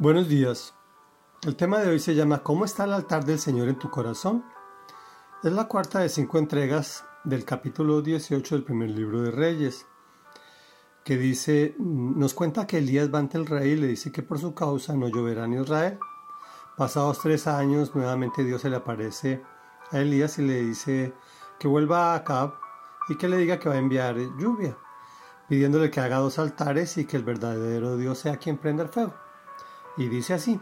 Buenos días. El tema de hoy se llama ¿Cómo está el altar del Señor en tu corazón? Es la cuarta de cinco entregas del capítulo 18 del primer libro de Reyes, que dice, nos cuenta que Elías va ante el rey y le dice que por su causa no lloverá en Israel. Pasados tres años, nuevamente Dios se le aparece a Elías y le dice que vuelva a Acab y que le diga que va a enviar lluvia, pidiéndole que haga dos altares y que el verdadero Dios sea quien prenda el fuego. Y dice así.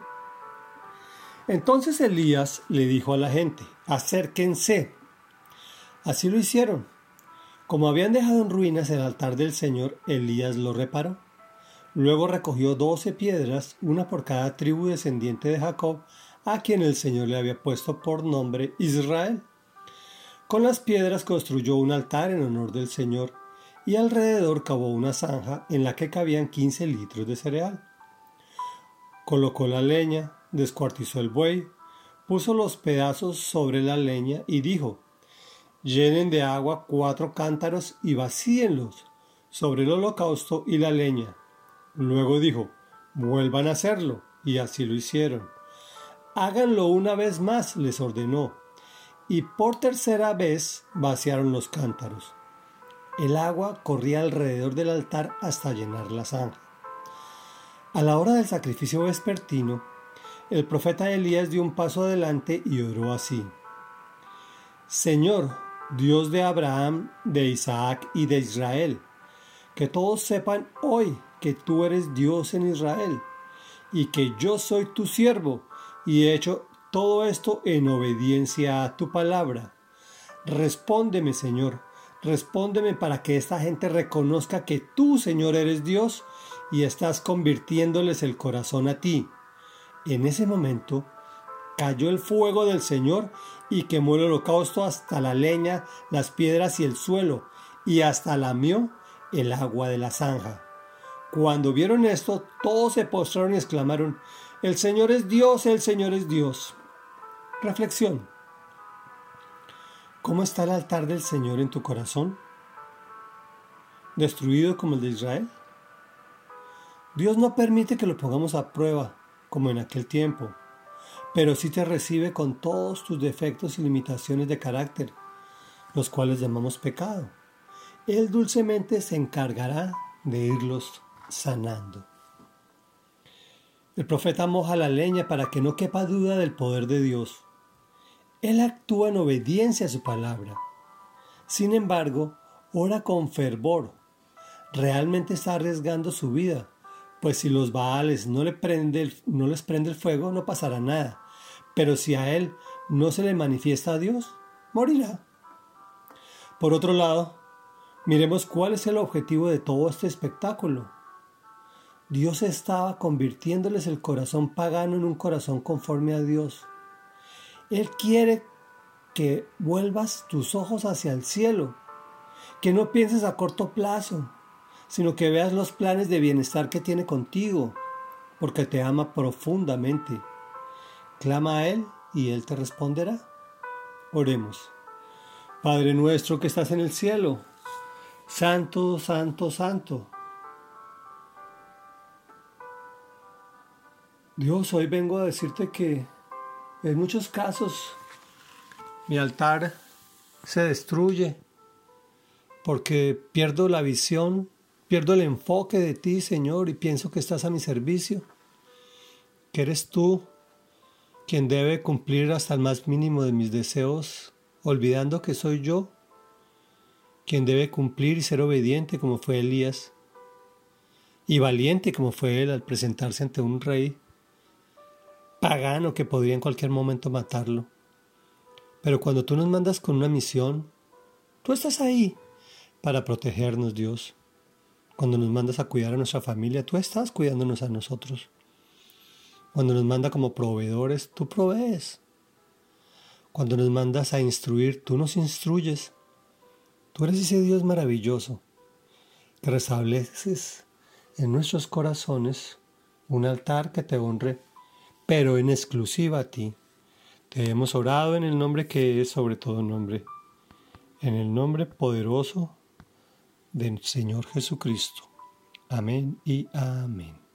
Entonces Elías le dijo a la gente, acérquense. Así lo hicieron. Como habían dejado en ruinas el altar del Señor, Elías lo reparó. Luego recogió doce piedras, una por cada tribu descendiente de Jacob, a quien el Señor le había puesto por nombre Israel. Con las piedras construyó un altar en honor del Señor y alrededor cavó una zanja en la que cabían quince litros de cereal. Colocó la leña, descuartizó el buey, puso los pedazos sobre la leña y dijo, llenen de agua cuatro cántaros y vacíenlos sobre el holocausto y la leña. Luego dijo, vuelvan a hacerlo, y así lo hicieron. Háganlo una vez más, les ordenó, y por tercera vez vaciaron los cántaros. El agua corría alrededor del altar hasta llenar la zanja. A la hora del sacrificio vespertino, el profeta Elías dio un paso adelante y oró así. Señor, Dios de Abraham, de Isaac y de Israel, que todos sepan hoy que tú eres Dios en Israel, y que yo soy tu siervo, y he hecho todo esto en obediencia a tu palabra. Respóndeme, Señor, respóndeme para que esta gente reconozca que tú, Señor, eres Dios y estás convirtiéndoles el corazón a ti. En ese momento cayó el fuego del Señor y quemó el holocausto hasta la leña, las piedras y el suelo, y hasta lamió el agua de la zanja. Cuando vieron esto, todos se postraron y exclamaron, El Señor es Dios, el Señor es Dios. Reflexión. ¿Cómo está el altar del Señor en tu corazón? ¿Destruido como el de Israel? Dios no permite que lo pongamos a prueba, como en aquel tiempo, pero sí te recibe con todos tus defectos y limitaciones de carácter, los cuales llamamos pecado. Él dulcemente se encargará de irlos sanando. El profeta moja la leña para que no quepa duda del poder de Dios. Él actúa en obediencia a su palabra. Sin embargo, ora con fervor. Realmente está arriesgando su vida pues si los Baales no, no les prende el fuego, no pasará nada. Pero si a él no se le manifiesta a Dios, morirá. Por otro lado, miremos cuál es el objetivo de todo este espectáculo. Dios estaba convirtiéndoles el corazón pagano en un corazón conforme a Dios. Él quiere que vuelvas tus ojos hacia el cielo, que no pienses a corto plazo, sino que veas los planes de bienestar que tiene contigo, porque te ama profundamente. Clama a Él y Él te responderá. Oremos. Padre nuestro que estás en el cielo, Santo, Santo, Santo. Dios, hoy vengo a decirte que en muchos casos mi altar se destruye porque pierdo la visión Pierdo el enfoque de ti, Señor, y pienso que estás a mi servicio, que eres tú quien debe cumplir hasta el más mínimo de mis deseos, olvidando que soy yo quien debe cumplir y ser obediente como fue Elías, y valiente como fue él al presentarse ante un rey pagano que podría en cualquier momento matarlo. Pero cuando tú nos mandas con una misión, tú estás ahí para protegernos, Dios. Cuando nos mandas a cuidar a nuestra familia, tú estás cuidándonos a nosotros. Cuando nos manda como proveedores, tú provees. Cuando nos mandas a instruir, tú nos instruyes. Tú eres ese Dios maravilloso que restableces en nuestros corazones un altar que te honre, pero en exclusiva a ti. Te hemos orado en el nombre que es sobre todo nombre, en el nombre poderoso del Señor Jesucristo. Amén y amén.